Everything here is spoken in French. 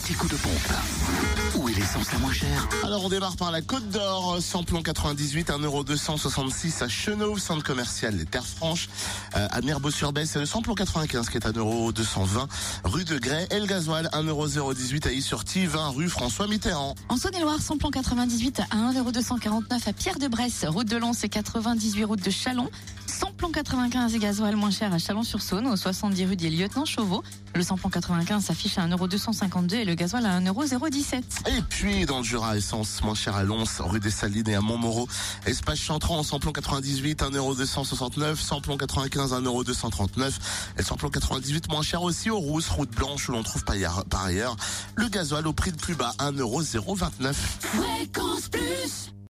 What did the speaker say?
anti-coup de pompe. Où est l'essence la moins chère Alors on démarre par la Côte d'Or, samplon 98, 1,266€ à Chenauve, centre commercial Les Terres Franches. Euh, à Nerbeau-sur-Besse, c'est le samplon 95 qui est à 1,220€. Rue de Grès, El Gasoil, 1,018€ à Is-sur-Tive, 20 rue François Mitterrand. En Saône-et-Loire, samplon 98 à 1,249€ à Pierre-de-Bresse, route de Lens et 98 route de Chalon. Samplon 95 et gasoil moins cher à Chalon-sur-Saône, au 70 rue des Lieutenants Chauveau. Le samplon 95 s'affiche à 1,252€ et le gasoil à 1,017€. Et puis dans le Jura, essence moins chère à Lons, rue des Salines et à Montmoreau. Espace Chantran, samplon 98, 1,269€, samplon 95, 1,239€. Et samplon 98 moins cher aussi aux Rousses, route blanche où l'on trouve par ailleurs, par ailleurs le gasoil au prix le plus bas, 1,029€. Fréquence Plus